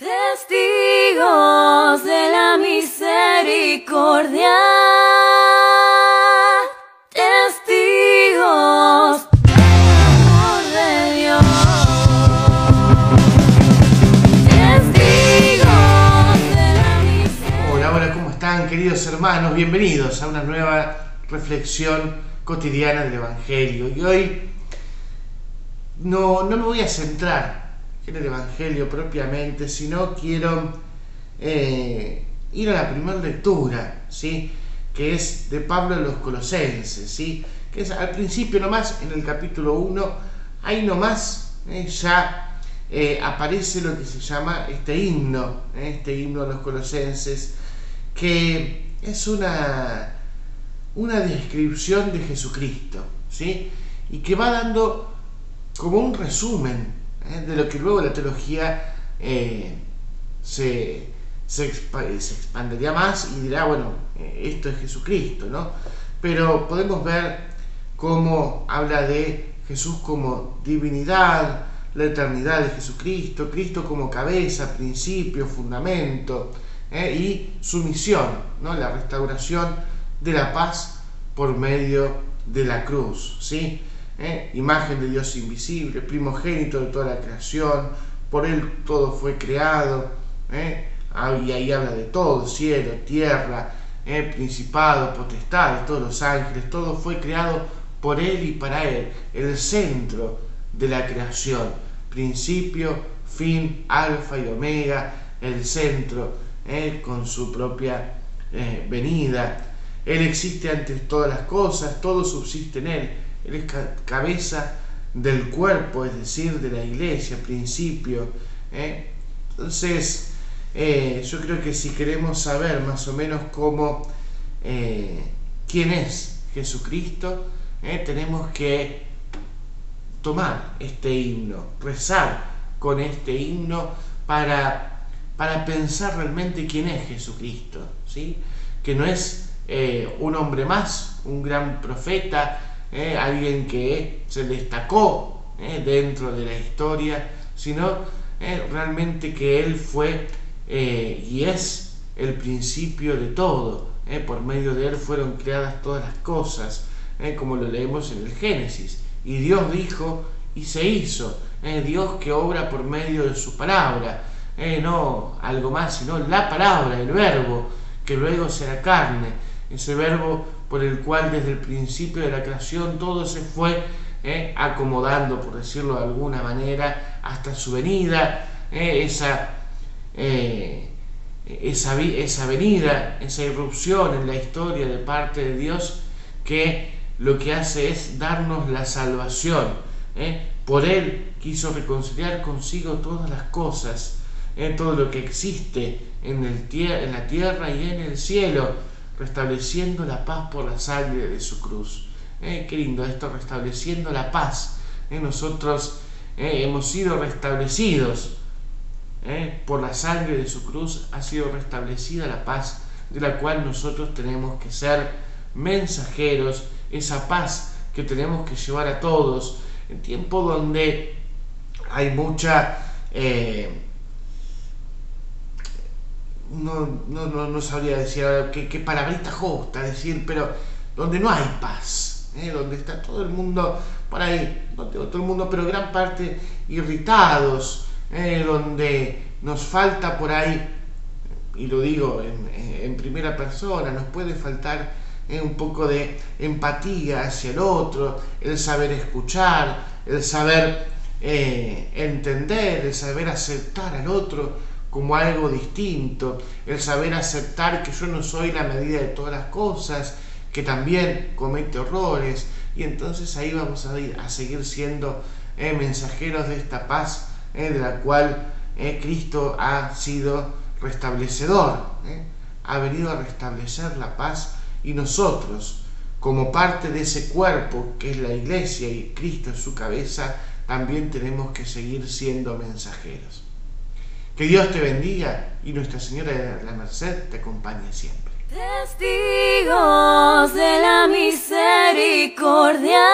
Testigos de la misericordia. Testigos de Dios. Testigos de la misericordia. Hola, hola, ¿cómo están queridos hermanos? Bienvenidos a una nueva reflexión cotidiana del Evangelio. Y hoy no, no me voy a centrar el Evangelio propiamente, sino quiero eh, ir a la primera lectura, ¿sí? que es de Pablo de los Colosenses, ¿sí? que es al principio nomás, en el capítulo 1, ahí nomás eh, ya eh, aparece lo que se llama este himno, eh, este himno de los Colosenses, que es una, una descripción de Jesucristo, ¿sí? y que va dando como un resumen. De lo que luego la teología eh, se, expa- se expandería más y dirá, bueno, eh, esto es Jesucristo, ¿no? Pero podemos ver cómo habla de Jesús como divinidad, la eternidad de Jesucristo, Cristo como cabeza, principio, fundamento, ¿eh? y su misión, ¿no? la restauración de la paz por medio de la cruz, ¿sí? ¿Eh? imagen de Dios invisible, primogénito de toda la creación, por Él todo fue creado, ¿eh? Ah, y ahí habla de todo, cielo, tierra, ¿eh? principado, potestades, todos los ángeles, todo fue creado por Él y para Él, el centro de la creación, principio, fin, alfa y omega, el centro, ¿eh? con su propia eh, venida. Él existe ante todas las cosas, todo subsiste en Él. Él es ca- cabeza del cuerpo, es decir, de la iglesia, principio. ¿eh? Entonces, eh, yo creo que si queremos saber más o menos cómo, eh, quién es Jesucristo, tenemos que tomar este himno, rezar con este himno para, para pensar realmente quién es Jesucristo, ¿sí? que no es un hombre más, un gran profeta, eh, alguien que se destacó eh, dentro de la historia, sino eh, realmente que Él fue y es el principio de todo. por medio de Él fueron creadas todas las cosas, como lo leemos en el Génesis. Y Dios dijo y se hizo. Dios que obra por medio de su palabra. no algo más, sino la palabra, el verbo, que luego será carne. Ese verbo por el cual desde el principio de la creación todo se fue eh, acomodando, por decirlo de alguna manera, hasta su venida, eh, esa, eh, esa, esa venida, esa irrupción en la historia de parte de Dios que lo que hace es darnos la salvación. Por Él quiso reconciliar consigo todas las cosas, todo lo que existe en, el en la tierra y en el cielo, restableciendo la paz por la sangre de su cruz. ¿eh? Qué lindo esto, restableciendo la paz. ¿eh? Nosotros ¿eh? hemos sido restablecidos ¿eh? por la sangre de su cruz, ha sido restablecida la paz de la cual nosotros tenemos que ser mensajeros, esa paz que tenemos que llevar a todos, en tiempo donde hay mucha... no, no, no, no sabría decir ahora qué, qué palabrita justa decir, pero donde no hay paz, ¿eh? donde está todo el mundo por ahí, no todo el mundo, pero gran parte irritados, ¿eh? donde nos falta por ahí, y lo digo en, primera persona, nos puede faltar ¿eh? un poco de empatía hacia el otro, el saber escuchar, el saber entender, el saber aceptar al otro como algo distinto, el saber aceptar que yo no soy la medida de todas las cosas, que también comete errores, y entonces ahí vamos a, ir, a seguir siendo eh, mensajeros de esta paz eh, de la cual eh, Cristo ha sido restablecedor, ha venido a restablecer la paz y nosotros, como parte de ese cuerpo que es la iglesia y Cristo en su cabeza, también tenemos que seguir siendo mensajeros. Que Dios te bendiga y Nuestra Señora de la Merced te acompañe siempre. Testigos de la misericordia.